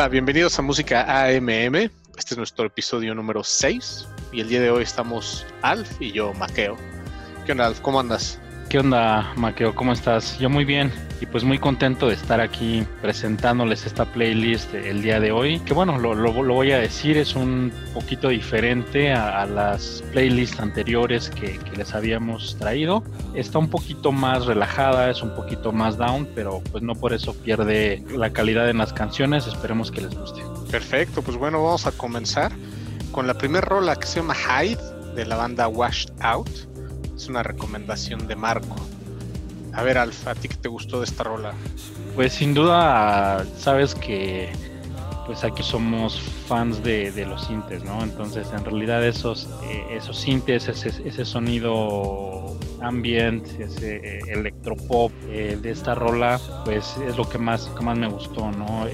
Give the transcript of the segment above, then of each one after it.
Hola, bienvenidos a Música AMM. Este es nuestro episodio número 6 y el día de hoy estamos Alf y yo, Maqueo. ¿Qué onda, Alf? ¿Cómo andas? ¿Qué onda, Maqueo? ¿Cómo estás? Yo muy bien y pues muy contento de estar aquí presentándoles esta playlist el día de hoy. Que bueno, lo, lo, voy a decir, es un poquito diferente a, a las playlists anteriores que, que, les habíamos traído. Está un poquito más relajada, es un poquito más down, pero pues no por eso pierde la calidad en las canciones. Esperemos que les guste. Perfecto, pues bueno, vamos a comenzar con la primera rola que se llama Hide de la banda Washed Out es una recomendación de Marco. A ver, Alfa, ¿a ti qué te gustó de esta rola? Pues sin duda, sabes que pues aquí somos fans de, los sintes, ¿no? Entonces, en realidad esos, eh, esos sintes, ese, ese, sonido ambient, ese eh, electropop eh, de esta rola, pues es lo que más, que más me gustó, ¿no?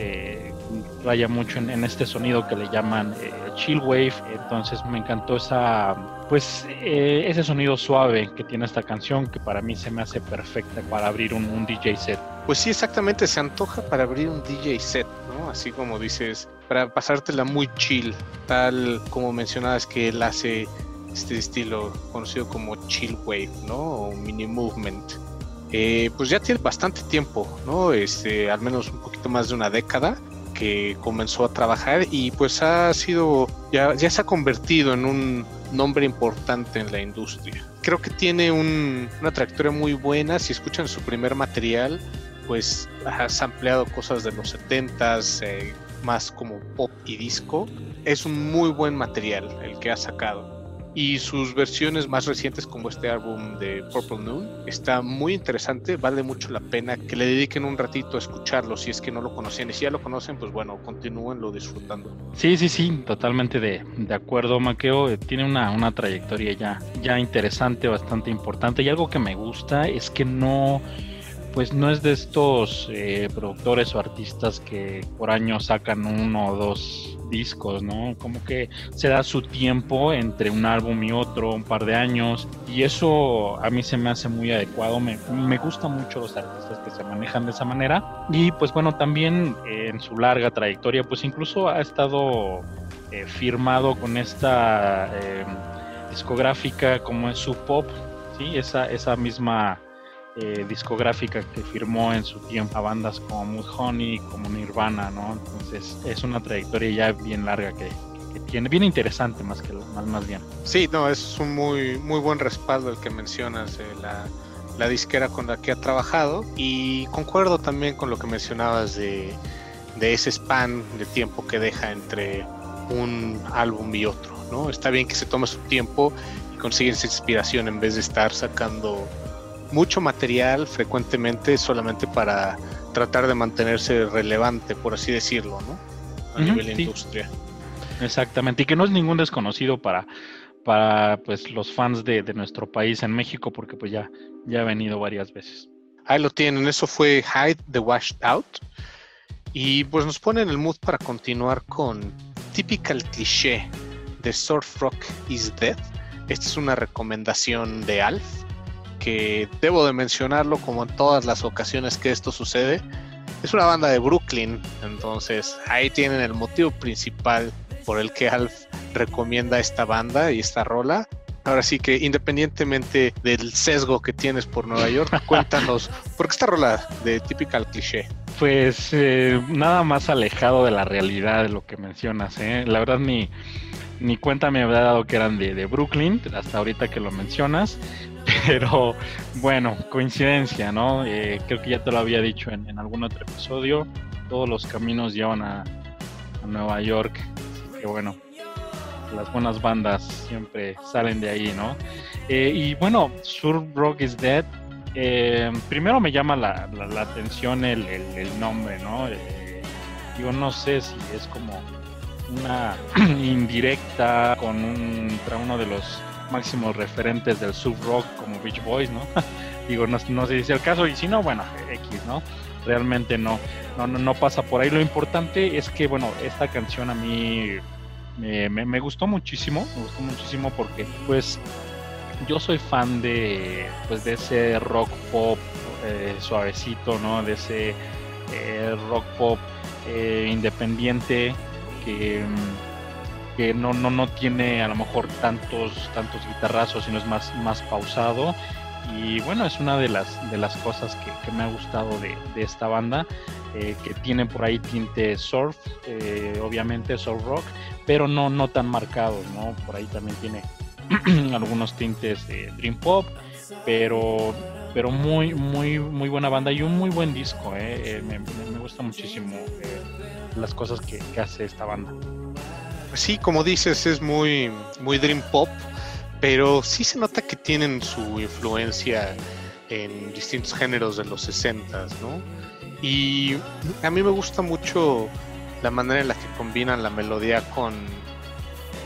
Raya mucho en, este sonido que le llaman eh, chill wave, entonces me encantó esa, pues eh, ese sonido suave que tiene esta canción que para mí se me hace perfecta para abrir un, un DJ set. Pues sí, exactamente, se antoja para abrir un DJ set, ¿no? Así como dices, para pasártela muy chill, tal como mencionabas que él hace este estilo conocido como chill wave, ¿no? O mini movement. Eh, pues ya tiene bastante tiempo, ¿no? Este, al menos un poquito más de una década que comenzó a trabajar y pues ha sido, ya, ya se ha convertido en un nombre importante en la industria. Creo que tiene un, una trayectoria muy buena, si escuchan su primer material, pues ha sampleado cosas de los 70s, eh, más como pop y disco. Es un muy buen material el que ha sacado y sus versiones más recientes como este álbum de Purple Noon está muy interesante, vale mucho la pena que le dediquen un ratito a escucharlo si es que no lo conocían y si ya lo conocen pues bueno, continúenlo disfrutando. Sí, sí, sí, totalmente de, de acuerdo Maqueo, tiene una, una trayectoria ya, ya interesante, bastante importante y algo que me gusta es que no pues no es de estos eh, productores o artistas que por año sacan uno o dos discos, ¿no? Como que se da su tiempo entre un álbum y otro, un par de años, y eso a mí se me hace muy adecuado. Me, me gustan mucho los artistas que se manejan de esa manera, y pues bueno, también eh, en su larga trayectoria, pues incluso ha estado eh, firmado con esta discográfica como es su pop, ¿sí? Esa, esa misma eh, discográfica que firmó en su tiempo a bandas como Mudhoney, como Nirvana, ¿no? Entonces es una trayectoria ya bien larga que, que tiene, bien interesante más que más, más bien. Sí, no, es un muy, muy buen respaldo el que mencionas, eh, la, la disquera con la que ha trabajado y concuerdo también con lo que mencionabas de, de ese span de tiempo que deja entre un álbum y otro, ¿no? Está bien que se tome su tiempo y consigue esa inspiración en vez de estar sacando mucho material frecuentemente solamente para tratar de mantenerse relevante, por así decirlo, ¿no? A uh -huh, nivel sí. industria. Exactamente, y que no es ningún desconocido para, para pues los fans de, de, nuestro país en México, porque pues ya, ya ha venido varias veces. Ahí lo tienen, eso fue Hide the Washed Out. Y pues nos pone en el mood para continuar con Typical Cliché de Surf Rock is Dead. Esta es una recomendación de Alf que debo de mencionarlo como en todas las ocasiones que esto sucede. Es una banda de Brooklyn, entonces ahí tienen el motivo principal por el que Alf recomienda esta banda y esta rola. Ahora sí que independientemente del sesgo que tienes por Nueva York, cuéntanos, ¿por qué esta rola de Typical Cliché? Pues eh, nada más alejado de la realidad de lo que mencionas, ¿eh? La verdad ni, ni cuenta me había dado que eran de, de Brooklyn, hasta ahorita que lo mencionas. Pero bueno, coincidencia, ¿no? Eh, creo que ya te lo había dicho en, en, algún otro episodio. Todos los caminos llevan a, a Nueva York. Así que bueno, las buenas bandas siempre salen de ahí, ¿no? Eh, y bueno, Sur Rock is Dead. Eh, primero me llama la, la, atención el, el, el, nombre, ¿no? Digo, no sé si es como una indirecta con un, uno de los máximos referentes del sub rock como Beach Boys, ¿no? Digo, no, no sé si es el caso, y si no, bueno, X, ¿no? Realmente no, no, no pasa por ahí. Lo importante es que, bueno, esta canción a mí me, gustó muchísimo, me gustó muchísimo porque, pues, yo soy fan de, pues, de ese rock pop eh, suavecito, ¿no? De ese eh, rock pop eh, independiente que, no, no, no tiene a lo mejor tantos, tantos guitarrazos, sino es más, más pausado. Y bueno, es una de las, de las cosas que, me ha gustado de, de esta banda, eh, que tiene por ahí tinte surf, eh, obviamente surf rock, pero no, no tan marcados, ¿no? Por ahí también tiene algunos tintes de dream pop, pero pero muy muy muy buena banda y un muy buen disco eh. me, me, gusta muchísimo las cosas que, hace esta banda sí como dices es muy muy dream pop pero sí se nota que tienen su influencia en distintos géneros de los 60 no y a mí me gusta mucho la manera en la que combinan la melodía con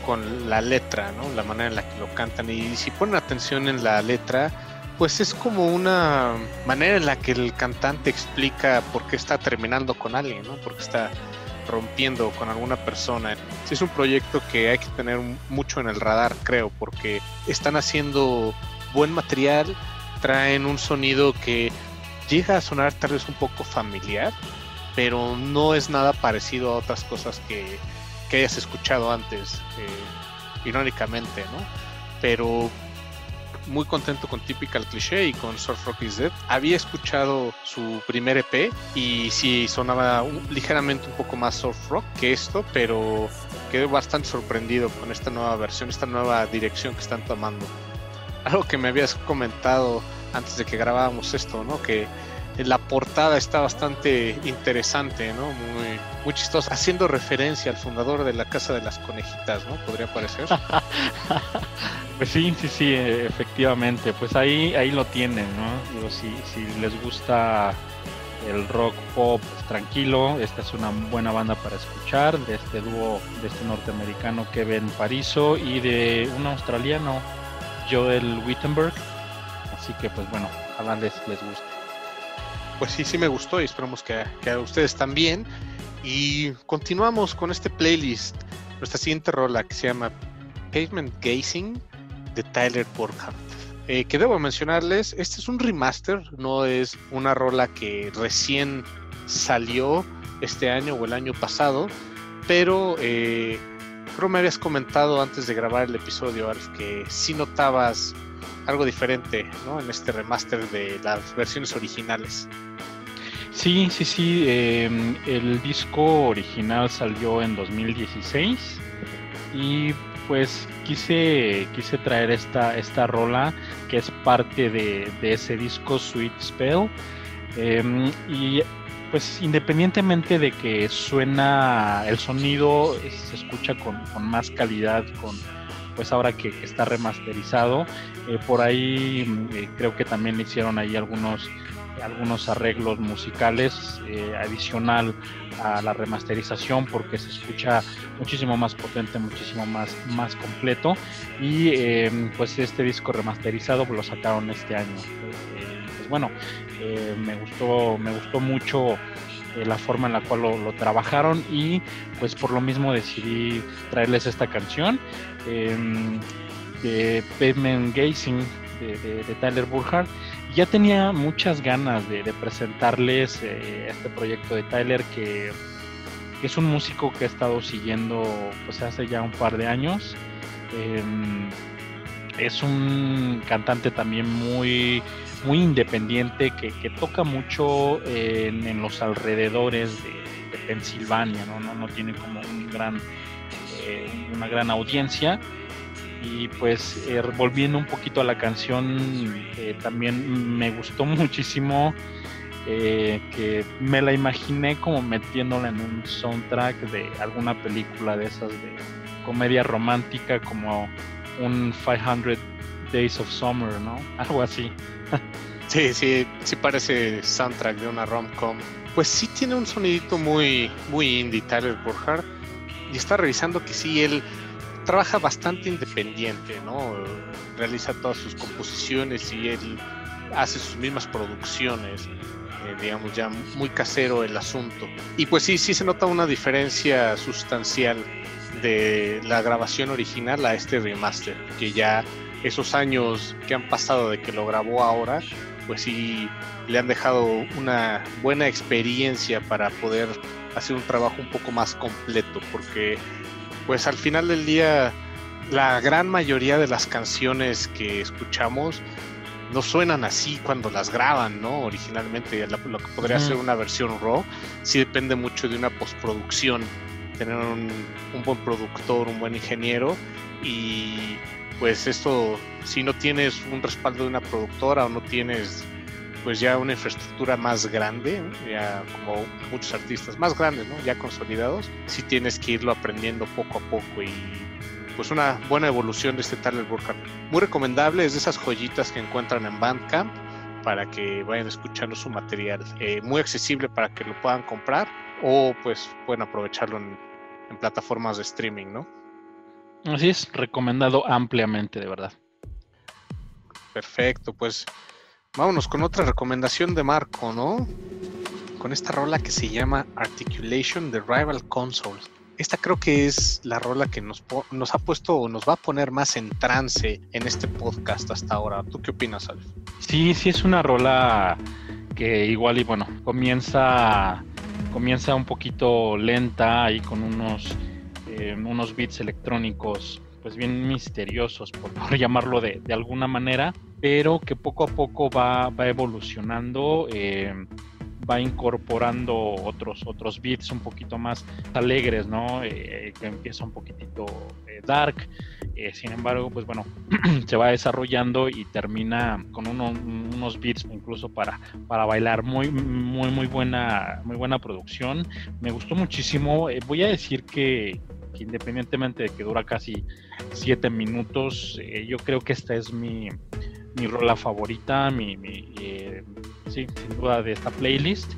con la letra, ¿no? La manera en la que lo cantan. Y si ponen atención en la letra, pues es como una manera en la que el cantante explica por qué está terminando con alguien, ¿no? Porque está rompiendo con alguna persona. Es un proyecto que hay que tener mucho en el radar, creo, porque están haciendo buen material, traen un sonido que llega a sonar tal vez un poco familiar, pero no es nada parecido a otras cosas que, que hayas escuchado antes, eh, irónicamente, ¿no? Pero muy contento con Typical Cliché y con Surf Rock is Dead. Había escuchado su primer EP y sí sonaba un, ligeramente un poco más surf rock que esto, pero quedé bastante sorprendido con esta nueva versión, esta nueva dirección que están tomando. Algo que me habías comentado antes de que grabábamos esto, ¿no? Que la portada está bastante interesante, ¿no? Muy, muy chistosa, haciendo referencia al fundador de la Casa de las Conejitas, ¿no? Podría parecer. pues sí, sí, sí, efectivamente. Pues ahí, ahí lo tienen, ¿no? Digo, si, si les gusta el rock pop tranquilo, esta es una buena banda para escuchar, de este dúo de este norteamericano Kevin Pariso y de un australiano Joel Wittenberg. Así que pues bueno, ojalá les, les guste pues sí, sí me gustó y esperamos que, que, a ustedes también. Y continuamos con este playlist, nuestra siguiente rola que se llama Pavement Gazing de Tyler Burkhardt. Eh, que debo mencionarles, este es un remaster, no es una rola que recién salió este año o el año pasado, pero eh, creo me habías comentado antes de grabar el episodio, Alf, que sí notabas algo diferente ¿no? en este remaster de las versiones originales. Sí, sí, sí. Eh, el disco original salió en 2016 y pues quise, quise traer esta, esta rola que es parte de, de ese disco Sweet Spell. Eh, y pues independientemente de que suena, el sonido se escucha con, con más calidad, con pues ahora que, está remasterizado, eh, por ahí eh, creo que también hicieron ahí algunos algunos arreglos musicales eh, adicional a la remasterización porque se escucha muchísimo más potente, muchísimo más, más completo y eh, pues este disco remasterizado lo sacaron este año. Eh, pues bueno, me gustó, me gustó mucho la forma en la cual lo, lo, trabajaron y pues por lo mismo decidí traerles esta canción de Pavement Gazing de, de, de Tyler Burkhardt ya tenía muchas ganas de, presentarles eh, este proyecto de Tyler que, es un músico que he estado siguiendo pues hace ya un par de años. Eh, es un cantante también muy, muy independiente que, toca mucho en, los alrededores de, de Pensilvania, ¿no? ¿no? No, tiene como un gran, eh, una gran audiencia y pues eh, volviendo un poquito a la canción, eh, también me gustó muchísimo eh, que me la imaginé como metiéndola en un soundtrack de alguna película de esas de comedia romántica como un 500 Days of Summer, ¿no? Algo así. sí, sí, sí parece soundtrack de una rom-com. Pues sí tiene un sonidito muy, muy indie Tyler Burkhardt y está revisando que sí, él trabaja bastante independiente, ¿no? Realiza todas sus composiciones y él hace sus mismas producciones, eh, digamos ya muy casero el asunto. Y pues sí, sí se nota una diferencia sustancial de la grabación original a este remaster, que ya esos años que han pasado de que lo grabó ahora, pues sí le han dejado una buena experiencia para poder hacer un trabajo un poco más completo, porque pues al final del día la gran mayoría de las canciones que escuchamos no suenan así cuando las graban, ¿no? Originalmente, lo, que podría ser una versión RAW, sí depende mucho de una postproducción, tener un, un, buen productor, un buen ingeniero y pues esto, si no tienes un respaldo de una productora o no tienes pues ya una infraestructura más grande, ya como muchos artistas más grandes, ¿no? Ya consolidados, sí tienes que irlo aprendiendo poco a poco y pues una buena evolución de este Tyler Burkhardt. Muy recomendable, es de esas joyitas que encuentran en Bandcamp para que vayan escuchando su material. Eh, muy accesible para que lo puedan comprar o pues pueden aprovecharlo en, en plataformas de streaming, ¿no? Así es, recomendado ampliamente, de verdad. Perfecto, pues vámonos con otra recomendación de Marco, ¿no? Con esta rola que se llama Articulation de Rival Consoles esta creo que es la rola que nos, nos ha puesto o nos va a poner más en trance en este podcast hasta ahora. ¿Tú qué opinas, Alf? Sí, sí es una rola que igual y bueno, comienza, comienza un poquito lenta y con unos, eh, unos beats electrónicos pues bien misteriosos, por, llamarlo de, de, alguna manera, pero que poco a poco va, va evolucionando. Eh, va incorporando otros, otros beats un poquito más alegres, ¿no? Eh, que empieza un poquitito eh, dark. Sin embargo, pues bueno, se va desarrollando y termina con unos beats incluso para, para bailar. Muy, muy, muy buena, muy buena producción. Me gustó muchísimo. voy a decir que, independientemente de que dura casi siete minutos, yo creo que esta es mi, mi rola favorita, mi, sí, sin duda de esta playlist.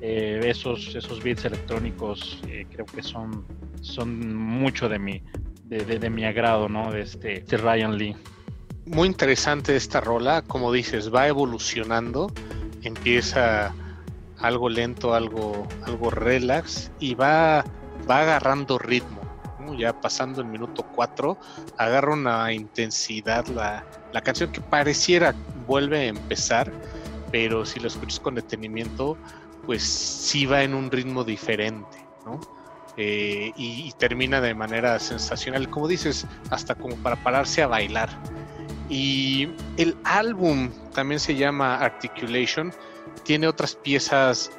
Eh, esos, esos beats electrónicos eh, creo que son, son mucho de mi, de, mi agrado, ¿no? De este, de Ryan Lee. Muy interesante esta rola, como dices, va evolucionando, empieza algo lento, algo, algo relax y va, va agarrando ritmo. Ya pasando el minuto 4, agarra una intensidad la, la canción que pareciera vuelve a empezar pero si lo escuchas con detenimiento, pues sí va en un ritmo diferente, ¿no? Eh, y, termina de manera sensacional, como dices, hasta como para pararse a bailar. Y el álbum también se llama Articulation, tiene otras piezas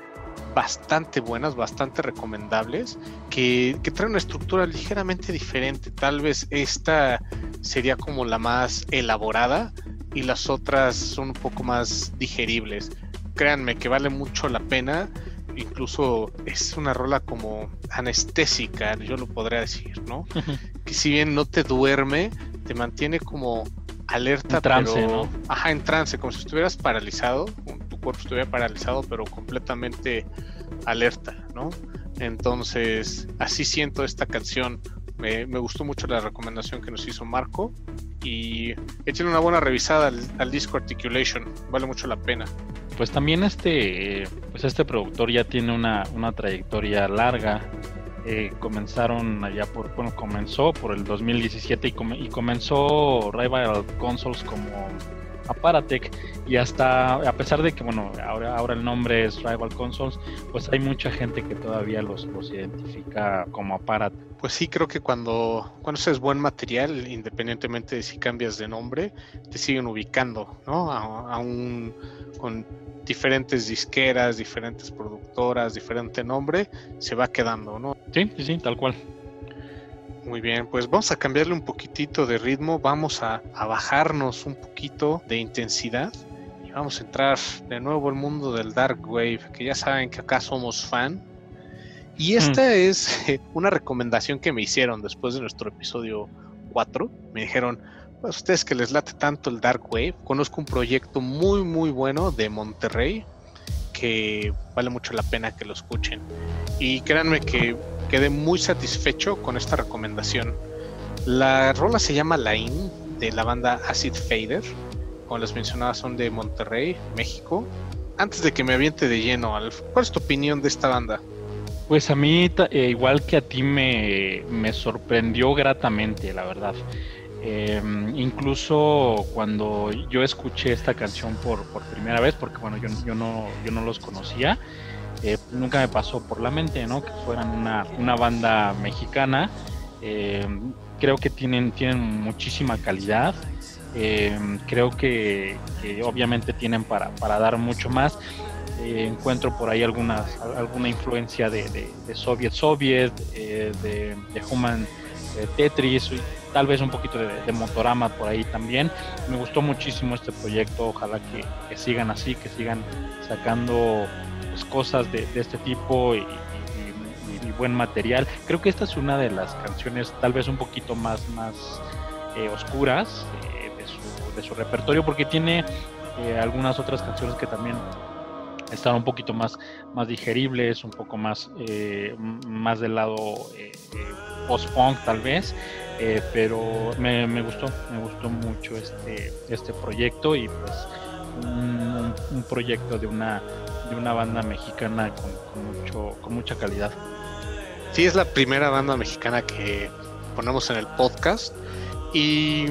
bastante buenas, bastante recomendables, que, que traen una estructura ligeramente diferente. Tal vez esta sería como la más elaborada, y las otras son un poco más digeribles. Créanme que vale mucho la pena. Incluso es una rola como anestésica, yo lo podría decir, ¿no? que si bien no te duerme, te mantiene como alerta, en trance, ¿no? Ajá, en trance, como si estuvieras paralizado, cuerpo estuviera paralizado, pero completamente alerta, ¿no? Entonces, así siento esta canción. Me, gustó mucho la recomendación que nos hizo Marco y echen una buena revisada al, disco Articulation, vale mucho la pena. Pues también este, pues este productor ya tiene una, trayectoria larga. Eh, comenzaron allá por, bueno, comenzó por el 2017 y, y comenzó Rival Consoles como Aparatec y hasta a pesar de que bueno ahora ahora el nombre es Rival Consoles pues hay mucha gente que todavía los, los identifica como Aparatec pues sí creo que cuando cuando es buen material independientemente de si cambias de nombre te siguen ubicando no aún con diferentes disqueras diferentes productoras diferente nombre se va quedando no sí sí sí tal cual muy bien, pues vamos a cambiarle un poquitito de ritmo, vamos a, bajarnos un poquito de intensidad y vamos a entrar de nuevo al mundo del Dark Wave, que ya saben que acá somos fan. Y esta es una recomendación que me hicieron después de nuestro episodio 4. Me dijeron, pues ustedes que les late tanto el Dark Wave, conozco un proyecto muy muy bueno de Monterrey que vale mucho la pena que lo escuchen. Y créanme que quedé muy satisfecho con esta recomendación. La rola se llama Lain de la banda Acid Fader. Como les mencionaba, son de Monterrey, México. Antes de que me aviente de lleno, Alf, ¿cuál es tu opinión de esta banda? Pues a mí, eh, igual que a ti, me, me sorprendió gratamente, la verdad. Em, incluso cuando yo escuché esta canción por, por primera vez, porque bueno, yo, yo, no, yo no los conocía, eh, nunca me pasó por la mente, ¿no? Que fueran una, una banda mexicana. Eh, creo que tienen, tienen muchísima calidad. creo que, obviamente tienen para, para dar mucho más. encuentro por ahí algunas, alguna influencia de, de, Soviet Soviet, de, de Human Tetris, tal vez un poquito de, Motorama por ahí también. Me gustó muchísimo este proyecto, ojalá que, sigan así, que sigan sacando pues, cosas de, este tipo y, buen material. Creo que esta es una de las canciones tal vez un poquito más, más eh, oscuras eh, de, su, repertorio porque tiene eh, algunas otras canciones que también están un poquito más, más digeribles, un poco más, más del lado post-punk tal vez, eh, pero me, gustó, me gustó mucho este, este proyecto y pues un, proyecto de una, de una banda mexicana con, mucho, con mucha calidad. Sí, es la primera banda mexicana que ponemos en el podcast y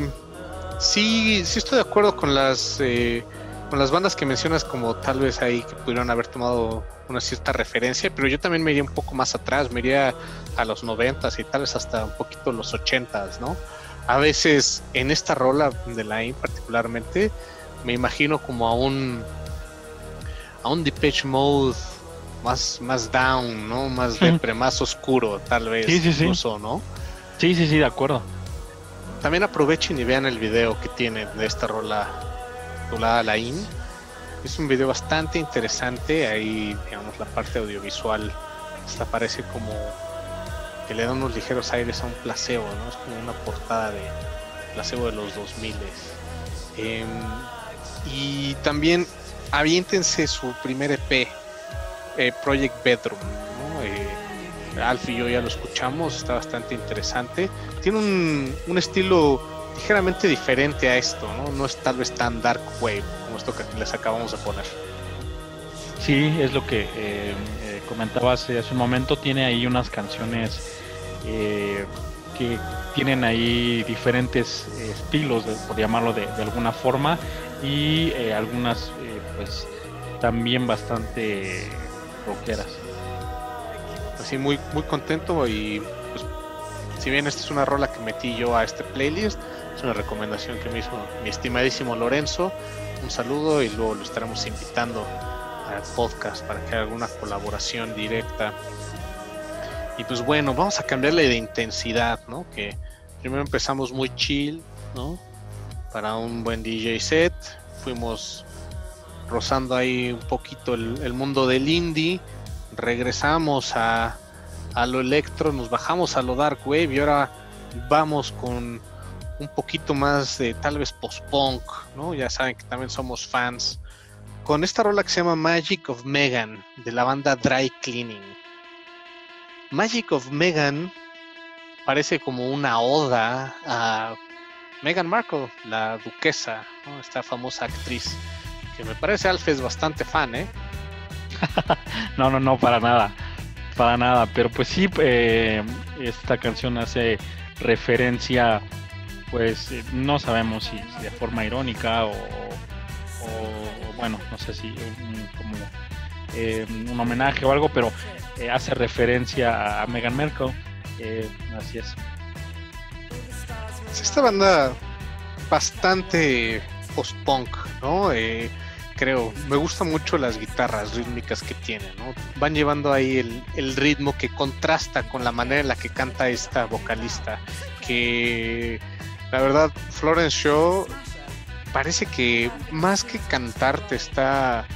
sí, sí estoy de acuerdo con las... Eh, con las bandas que mencionas como tal vez ahí que pudieron haber tomado una cierta referencia, pero yo también me iría un poco más atrás, me iría a los noventas y tal vez hasta un poquito los ochentas, ¿no? A veces en esta rola de Line particularmente me imagino como a un a un Depeche Mode más más down, ¿no? Más depre, más oscuro, tal vez sí, sí, incluso, ¿no? Sí, sí, sí, de acuerdo. También aprovechen y vean el video que tiene de esta rola titulada Lain. Es un video bastante interesante. Ahí, digamos, la parte audiovisual hasta parece como que le da unos ligeros aires a un placebo, ¿no? Es como una portada de placebo de los 2000. Eh, em, y también aviéntense su primer EP, eh, Project Bedroom. ¿no? Eh, Alf y yo ya lo escuchamos, está bastante interesante. Tiene un, un estilo ligeramente diferente a esto, ¿no? No es tal vez tan dark wave como esto que les acabamos de poner. Sí, es lo que eh, eh, comentaba hace, un momento. Tiene ahí unas canciones eh, que tienen ahí diferentes estilos, por llamarlo de, alguna forma, y algunas, pues, también bastante rockeras. Así, muy, muy contento y si bien esta es una rola que metí yo a este playlist, es una recomendación que me hizo mi estimadísimo Lorenzo. Un saludo y luego lo estaremos invitando al podcast para que haga alguna colaboración directa. Y pues bueno, vamos a cambiarle de intensidad, ¿no? Que primero empezamos muy chill, ¿no? Para un buen DJ set. Fuimos rozando ahí un poquito el, mundo del indie. Regresamos a, a lo electro, nos bajamos a lo dark wave y ahora vamos con un poquito más de tal vez post-punk, ¿no? Ya saben que también somos fans. Con esta rola que se llama Magic of Megan, de la banda Dry Cleaning. Magic of Megan parece como una oda a Meghan Markle, la duquesa, esta famosa actriz, que me parece Alf es bastante fan, ¿eh? no, no, no, para nada, para nada, pero pues sí, eh, esta canción hace referencia pues eh, no sabemos si, de forma irónica o, bueno, no sé si como eh, un homenaje o algo, pero eh, hace referencia a Meghan Merkel. así es. Esta banda bastante post-punk, ¿no? Creo, me gustan mucho las guitarras rítmicas que tienen, ¿no? Van llevando ahí el, ritmo que contrasta con la manera en la que canta esta vocalista, que la verdad, Florence Shaw parece que más que cantar te está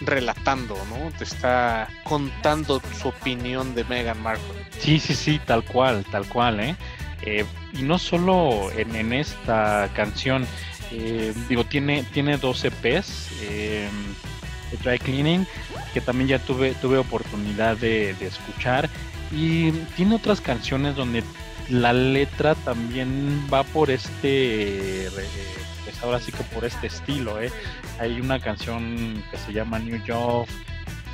relatando, ¿no? Te está contando su opinión de Meghan Markle. Sí, sí, sí, tal cual, tal cual, ¿eh? eh y no solo en, esta canción, eh, digo, tiene, tiene dos EPs, eh, Dry Cleaning, que también ya tuve, tuve oportunidad de, de escuchar, y tiene otras canciones donde la letra también va por este, pues ahora sí que por este estilo, ¿eh? Hay una canción que se llama New York,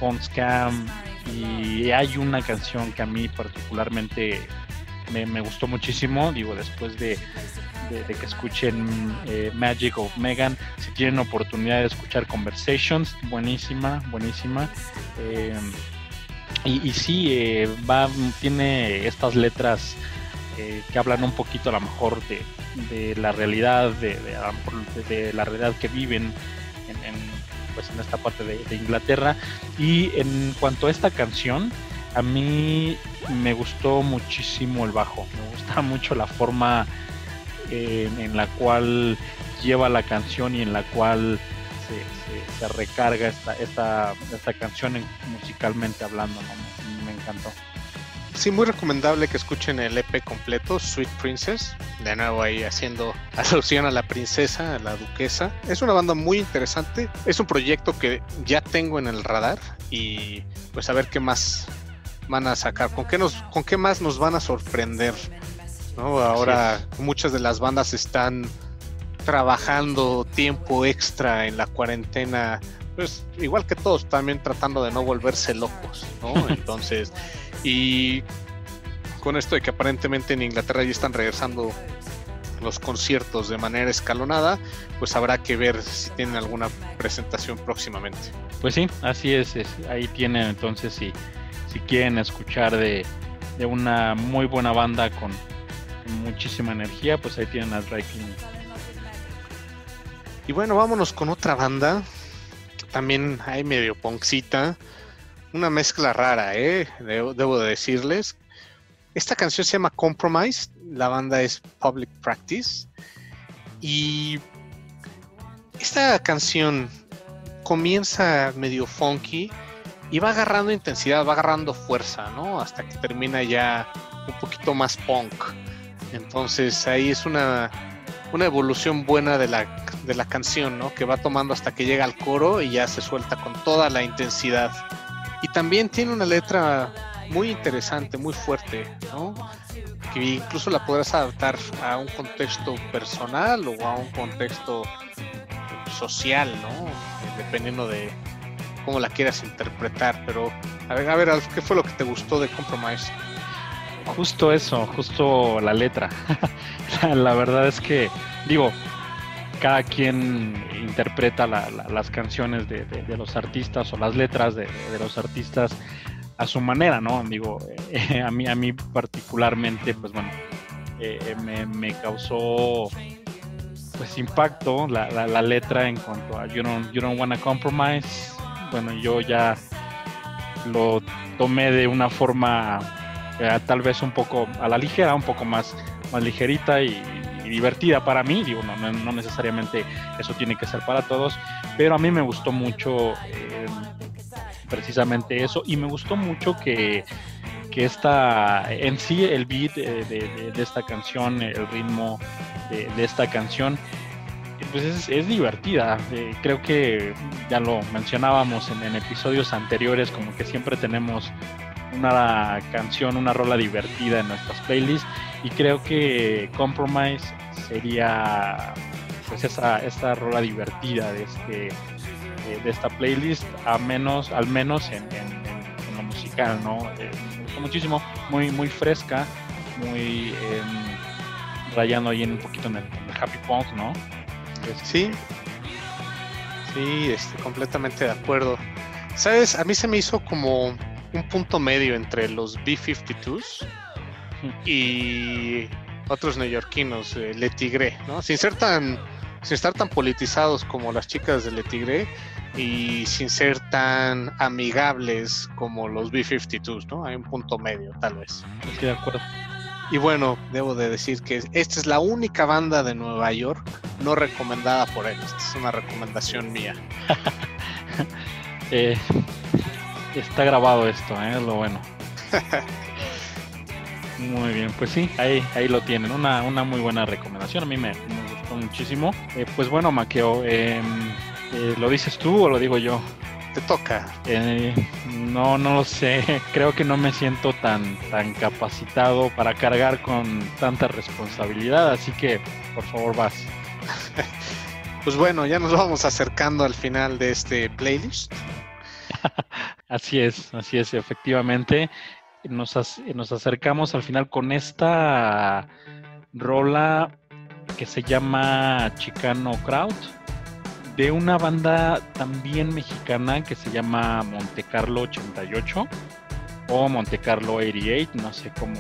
Phone Scam, y hay una canción que a mí particularmente me, gustó muchísimo, digo, después de, que escuchen eh, Magic of Megan, si tienen oportunidad de escuchar Conversations, buenísima, buenísima. Eh, Y, sí, eh, va, tiene estas letras eh, que hablan un poquito a lo mejor de, la realidad, de, de, la realidad que viven en, pues en esta parte de, Inglaterra. Y en cuanto a esta canción, a mí me gustó muchísimo el bajo, me gusta mucho la forma eh, en la cual lleva la canción y en la cual se, recarga esta, esta, esta canción musicalmente hablando, me encantó. Sí, muy recomendable que escuchen el EP completo, Sweet Princess. De nuevo ahí haciendo alusión a la princesa, a la duquesa. Es una banda muy interesante. Es un proyecto que ya tengo en el radar y pues a ver qué más van a sacar, con qué, nos, con qué más nos van a sorprender. ¿no? Ahora muchas de las bandas están trabajando tiempo extra en la cuarentena, pues igual que todos, también tratando de no volverse locos, ¿no? Entonces, y con esto de que aparentemente en Inglaterra ya están regresando los conciertos de manera escalonada, pues habrá que ver si tienen alguna presentación próximamente. Pues sí, así es, ahí tienen entonces si, si quieren escuchar de, una muy buena banda con muchísima energía, pues ahí tienen a Dry Y bueno, vámonos con otra banda, también hay medio punkcita, una mezcla rara, ¿eh? debo, de decirles. Esta canción se llama Compromise, la banda es Public Practice y esta canción comienza medio funky y va agarrando intensidad, va agarrando fuerza, ¿no? Hasta que termina ya un poquito más punk. Entonces ahí es una, una evolución buena de la, de la canción, ¿no? Que va tomando hasta que llega al coro y ya se suelta con toda la intensidad. Y también tiene una letra muy interesante, muy fuerte, ¿no? Que incluso la podrás adaptar a un contexto personal o a un contexto social, ¿no? Dependiendo de cómo la quieras interpretar. Pero, a ver, a ver, ¿qué fue lo que te gustó de Compromise? Justo eso, justo la letra. la verdad es que, digo, cada quien interpreta las canciones de, los artistas o las letras de, los artistas a su manera, ¿no? Digo, eh, a, mí, a mí particularmente, pues bueno, eh, me, causó pues impacto la, letra en cuanto a You Don't, you don't Wanna Compromise. Bueno, yo ya lo tomé de una forma eh, tal vez un poco a la ligera, un poco más, más ligerita y, divertida para mí. Digo, no, necesariamente eso tiene que ser para todos, pero a mí me gustó mucho eh, precisamente eso y me gustó mucho que, que esta, en sí el beat de, esta canción, el ritmo de, esta canción, pues es, divertida. Eh, creo que ya lo mencionábamos en, episodios anteriores, como que siempre tenemos una canción, una rola divertida en nuestras playlists y creo que Compromise sería pues esa, esta rola divertida de este de esta playlist a menos al menos en, lo musical no eh, muchísimo muy muy fresca muy em, rayando ahí en un poquito en el, happy punk no sí sí este, completamente de acuerdo sabes a mí se me hizo como un punto medio entre los B52s y otros neoyorquinos, eh, Le Tigre, ¿no? Sin ser tan, sin estar tan politizados como las chicas de Le Tigre y sin ser tan amigables como los B-52s, ¿no? Hay un punto medio, tal vez. Estoy de acuerdo. Y bueno, debo de decir que esta es la única banda de Nueva York no recomendada por él. Esta es una recomendación mía. Eh, está grabado esto, ¿eh? lo bueno. Muy bien, pues sí, ahí, ahí lo tienen, una, una muy buena recomendación, a mí me, gustó muchísimo. Eh, pues bueno, Maqueo, em, eh, ¿lo dices tú o lo digo yo? Te toca. Eh, no, no lo sé, creo que no me siento tan, tan capacitado para cargar con tanta responsabilidad, así que por favor vas. pues bueno, ya nos vamos acercando al final de este playlist. así es, así es, efectivamente nos, nos acercamos al final con esta rola que se llama Chicano Crowd de una banda también mexicana que se llama Monte Carlo 88. o Monte Carlo 88, no sé cómo,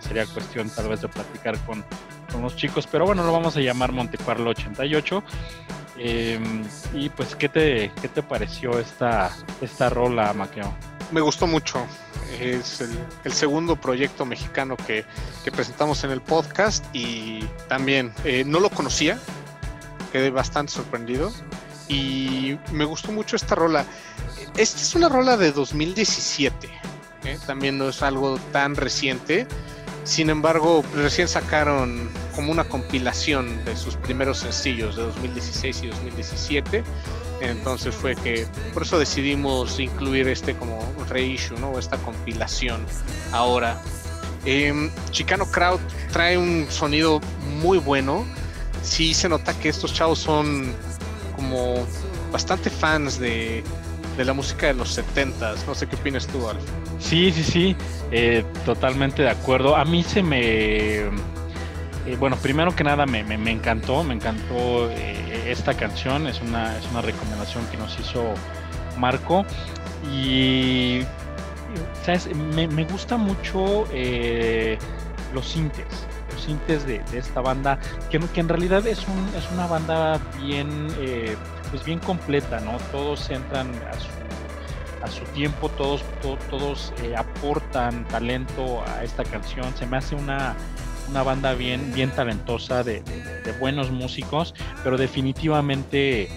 sería cuestión tal vez de platicar con, con, los chicos, pero bueno, lo vamos a llamar Monte Carlo 88. Em, y pues, ¿qué te, qué te pareció esta, esta rola, Maqueo? Me gustó mucho. Es el, segundo proyecto mexicano que, que, presentamos en el podcast y también eh, no lo conocía, quedé bastante sorprendido y me gustó mucho esta rola. Esta es una rola de 2017, ¿eh? también no es algo tan reciente. Sin embargo, recién sacaron como una compilación de sus primeros sencillos de 2016 y 2017. Entonces fue que por eso decidimos incluir este como reissue, ¿no? Esta compilación ahora. Eh, Chicano Crowd trae un sonido muy bueno. Sí se nota que estos chavos son como bastante fans de, la música de los 70 No sé qué opinas tú, Alf. Sí, sí, sí, eh, totalmente de acuerdo. A mí se me... Eh, bueno, primero que nada me, me, encantó, me encantó eh, esta canción, es una, es una recomendación que nos hizo Marco y, ¿sabes? Me, me gusta mucho los sintes, sintes de, esta banda, que, en realidad es, un, es una banda bien, pues bien completa, ¿no? Todos entran a su tiempo, todos, todos eh, aportan talento a esta canción. Se me hace una, una banda bien, bien talentosa, de, buenos músicos, pero definitivamente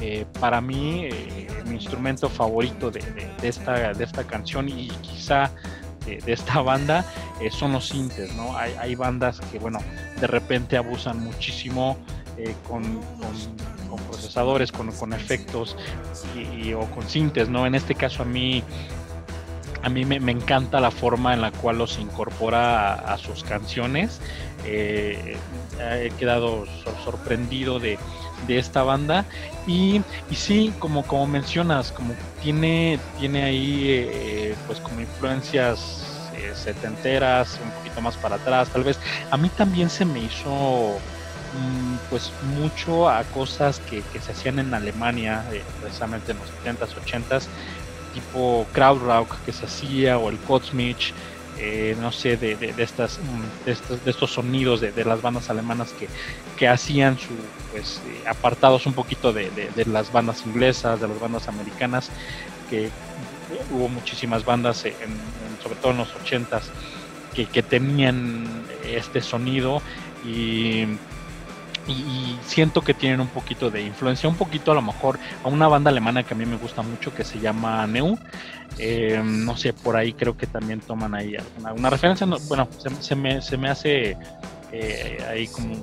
eh, para mí eh, mi instrumento favorito de, esta, de esta canción y quizá de, esta banda son los sintes, ¿no? Hay, hay, bandas que, bueno, de repente abusan muchísimo con, con, procesadores, con, con efectos y, o con sintes, ¿no? En este caso a mí a mí me, encanta la forma en la cual los incorpora a, sus canciones. Eh, he quedado sorprendido de, esta banda. Y, y, sí, como, como mencionas, como tiene, tiene ahí eh, pues como influencias eh, setenteras, un poquito más para atrás, tal vez. A mí también se me hizo Mm, pues mucho a cosas que, se hacían en Alemania, eh, precisamente en los 70s, 80s, tipo Krautrock que se hacía o el Kosmich, eh, no sé, de, de, estas, mm, de, estos, de sonidos de, las bandas alemanas que, que hacían su, pues, eh, apartados un poquito de, las bandas inglesas, de las bandas americanas, que hubo muchísimas bandas, en, sobre todo en los 80s, que, que tenían este sonido y y, siento que tienen un poquito de influencia, un poquito a lo mejor a una banda alemana que a mí me gusta mucho que se llama Neu. Eh, no sé, por ahí creo que también toman ahí alguna, referencia. bueno, se, me, se me hace eh, ahí como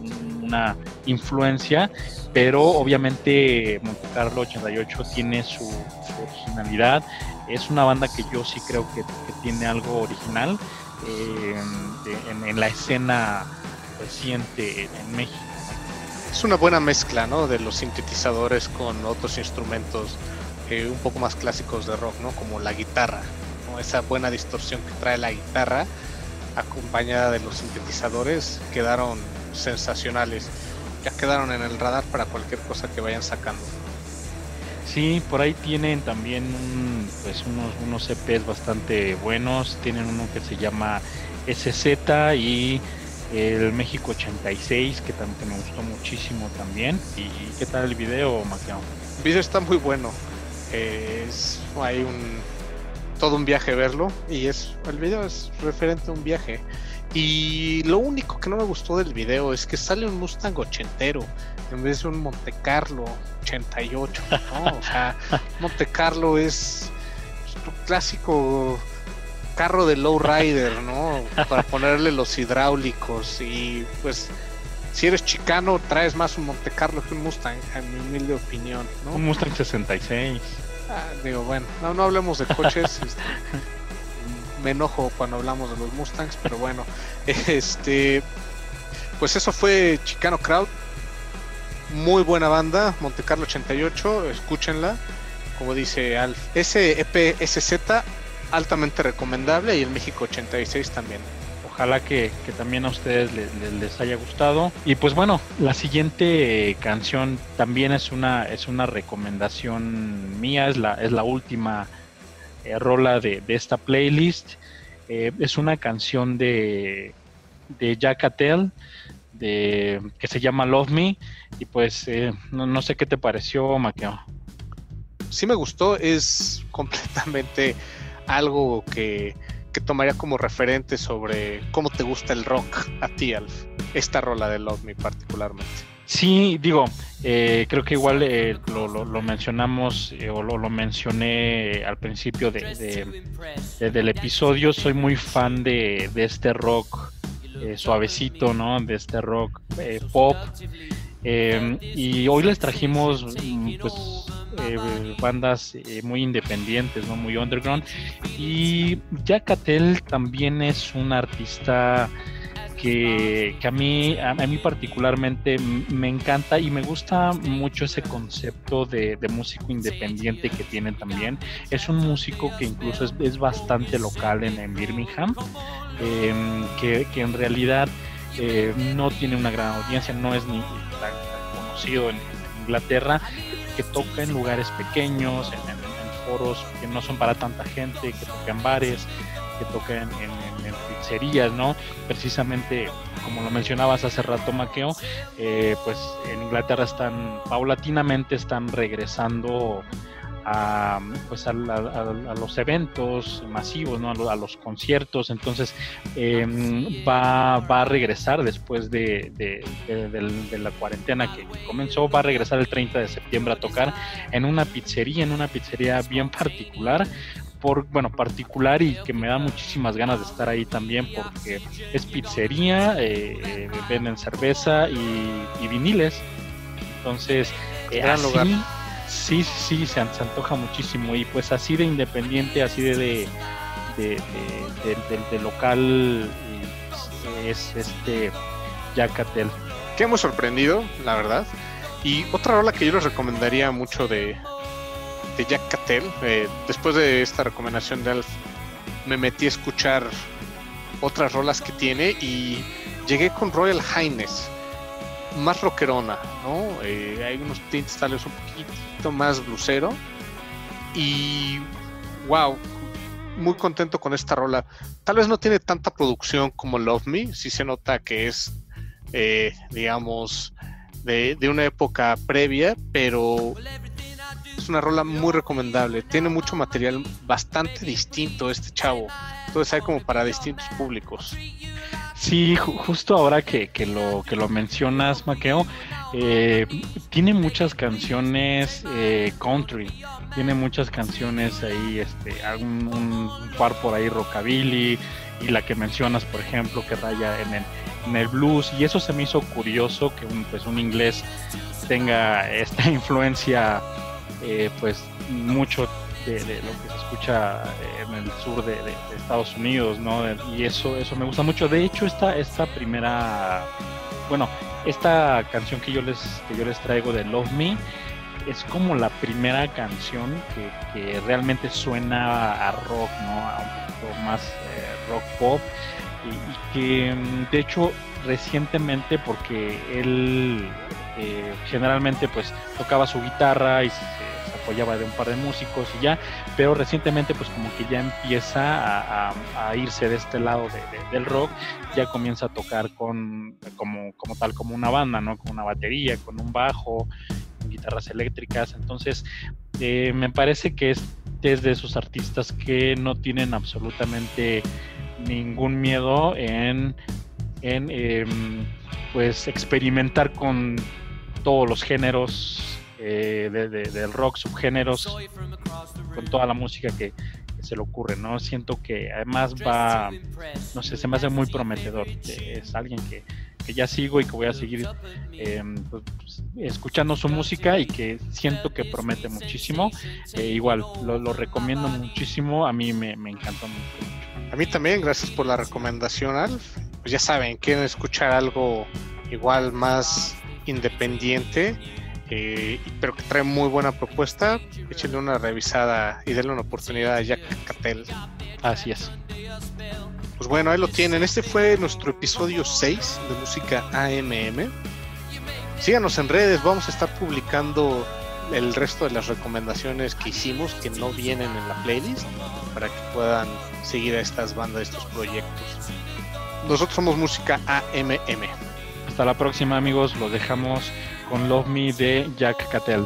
una influencia, pero obviamente Monte Carlo 88 tiene su, originalidad. Es una banda que yo sí creo que, tiene algo original eh, en, en la escena reciente en México es una buena mezcla, ¿no? De los sintetizadores con otros instrumentos eh, un poco más clásicos de rock, ¿no? Como la guitarra, Esa buena distorsión que trae la guitarra acompañada de los sintetizadores quedaron sensacionales. Ya quedaron en el radar para cualquier cosa que vayan sacando. Sí, por ahí tienen también pues unos, unos EPs bastante buenos. Tienen uno que se llama SZ y el México 86, que también me gustó muchísimo también. ¿Y qué tal el video, Maquiao? El video está muy bueno. Es hay un todo un viaje verlo y es el video es referente a un viaje. Y lo único que no me gustó del video es que sale un Mustang ochentero en vez de un Monte Carlo 88. ¿no? o sea, Monte Carlo es clásico carro de lowrider, ¿no? Para ponerle los hidráulicos y pues si eres chicano traes más un Monte Carlo que un Mustang, en mi humilde opinión, ¿no? Un Mustang 66. Ah, digo, bueno, no, no hablemos de coches. este, me enojo cuando hablamos de los Mustangs, pero bueno, este, pues eso fue Chicano Crowd. Muy buena banda, Monte Carlo 88, escúchenla. Como dice Alf, SEPSZ altamente recomendable y el México 86 también. Ojalá que, también a ustedes les, haya gustado. Y pues bueno, la siguiente canción también es una, es una recomendación mía, es la, es la última eh, rola de, esta playlist. Eh, es una canción de, de Jack Attell de, que se llama Love Me. Y pues no, sé qué te pareció, Maqueo. Sí me gustó, es completamente algo que, que tomaría como referente sobre cómo te gusta el rock a ti, Alf. Esta rola de Love Me particularmente. Sí, digo, eh, creo que igual eh, lo, mencionamos eh, o lo, mencioné al principio de, del episodio. Soy muy fan de, este rock suavecito, ¿no? De este rock pop. Y hoy les trajimos, mm, pues, bandas muy independientes, ¿no? Muy underground. Y Jack Attell también es un artista que, a, mí, a, mí particularmente me encanta y me gusta mucho ese concepto de, músico independiente que tiene también. Es un músico que incluso es, bastante local en, Birmingham, em, que, en realidad eh, no tiene una gran audiencia, no es ni tan, conocido en, Inglaterra, que toca en lugares pequeños, en, foros que no son para tanta gente, que toca en bares, que toca en, pizzerías, ¿no? Precisamente, como lo mencionabas hace rato, Maqueo, eh, pues en Inglaterra están, paulatinamente están regresando a, pues a, los eventos masivos, ¿no? a, los conciertos. Entonces em, va, va, a regresar después de, de, la cuarentena que comenzó, va a regresar el 30 de septiembre a tocar en una pizzería, en una pizzería bien particular, bueno, particular y que me da muchísimas ganas de estar ahí también porque es pizzería, eh, venden cerveza y, viniles. Entonces, eh, Gran lugar. Sí, sí, se, antoja muchísimo y pues así de independiente, así de, de, local es este Yacatel. Que hemos sorprendido, la verdad. Y otra rola que yo les recomendaría mucho de, de Jack Cattell. Eh, después de esta recomendación de Alf, me metí a escuchar otras rolas que tiene y llegué con Royal Highness, más rockerona, ¿no? Eh, hay unos tintes tal vez un poquito más blusero y wow, muy contento con esta rola. Tal vez no tiene tanta producción como Love Me, sí se nota que es, eh, digamos, de, de, una época previa, pero es una rola muy recomendable. Tiene mucho material bastante distinto este chavo. Entonces hay como para distintos públicos. Sí, justo ahora que, lo, que lo mencionas, Maqueo, eh, tiene muchas canciones eh, country, tiene muchas canciones ahí, este, un, par por ahí rockabilly, y la que mencionas, por ejemplo, que raya en el, en el blues, y eso se me hizo curioso que un, pues, un inglés tenga esta influencia eh, pues mucho de, lo que se escucha en el sur de, Estados Unidos, ¿no? Y eso, eso me gusta mucho. De hecho, esta, esta primera, bueno, esta canción que yo les, que yo les traigo de Love Me es como la primera canción que, realmente suena a rock, ¿no? A un poquito más eh, rock pop y, que mm, de hecho recientemente porque él eh, generalmente pues tocaba su guitarra y se, apoyaba de un par de músicos y ya, pero recientemente pues como que ya empieza a, irse de este lado del rock, ya comienza a tocar con como, tal como una banda, ¿no? Con una batería, con un bajo, con guitarras eléctricas, entonces eh, me parece que es, es de esos artistas que no tienen absolutamente ningún miedo en, en em, pues experimentar con todos los géneros eh, de, del rock, subgéneros, con toda la música que, se le ocurre, ¿no? Siento que además va, no sé, se me hace muy prometedor. Es alguien que, ya sigo y que voy a seguir em, pues, escuchando su música y que siento que promete muchísimo. Eh, igual, lo, recomiendo muchísimo, a mí me, me encantó mucho. A mí también, gracias por la recomendación, Alf. Pues ya saben, quieren escuchar algo igual más independiente eh, pero que trae muy buena propuesta. Échenle una revisada y denle una oportunidad a Jack Cattell. Así es. Pues bueno, ahí lo tienen. Este fue nuestro episodio 6 de música AMM. Síganos en redes, vamos a estar publicando el resto de las recomendaciones que hicimos que no vienen en la playlist para que puedan seguir a estas bandas, estos proyectos. Nosotros somos música AMM. Hasta la próxima amigos, los dejamos con Love Me de Jack Cattell.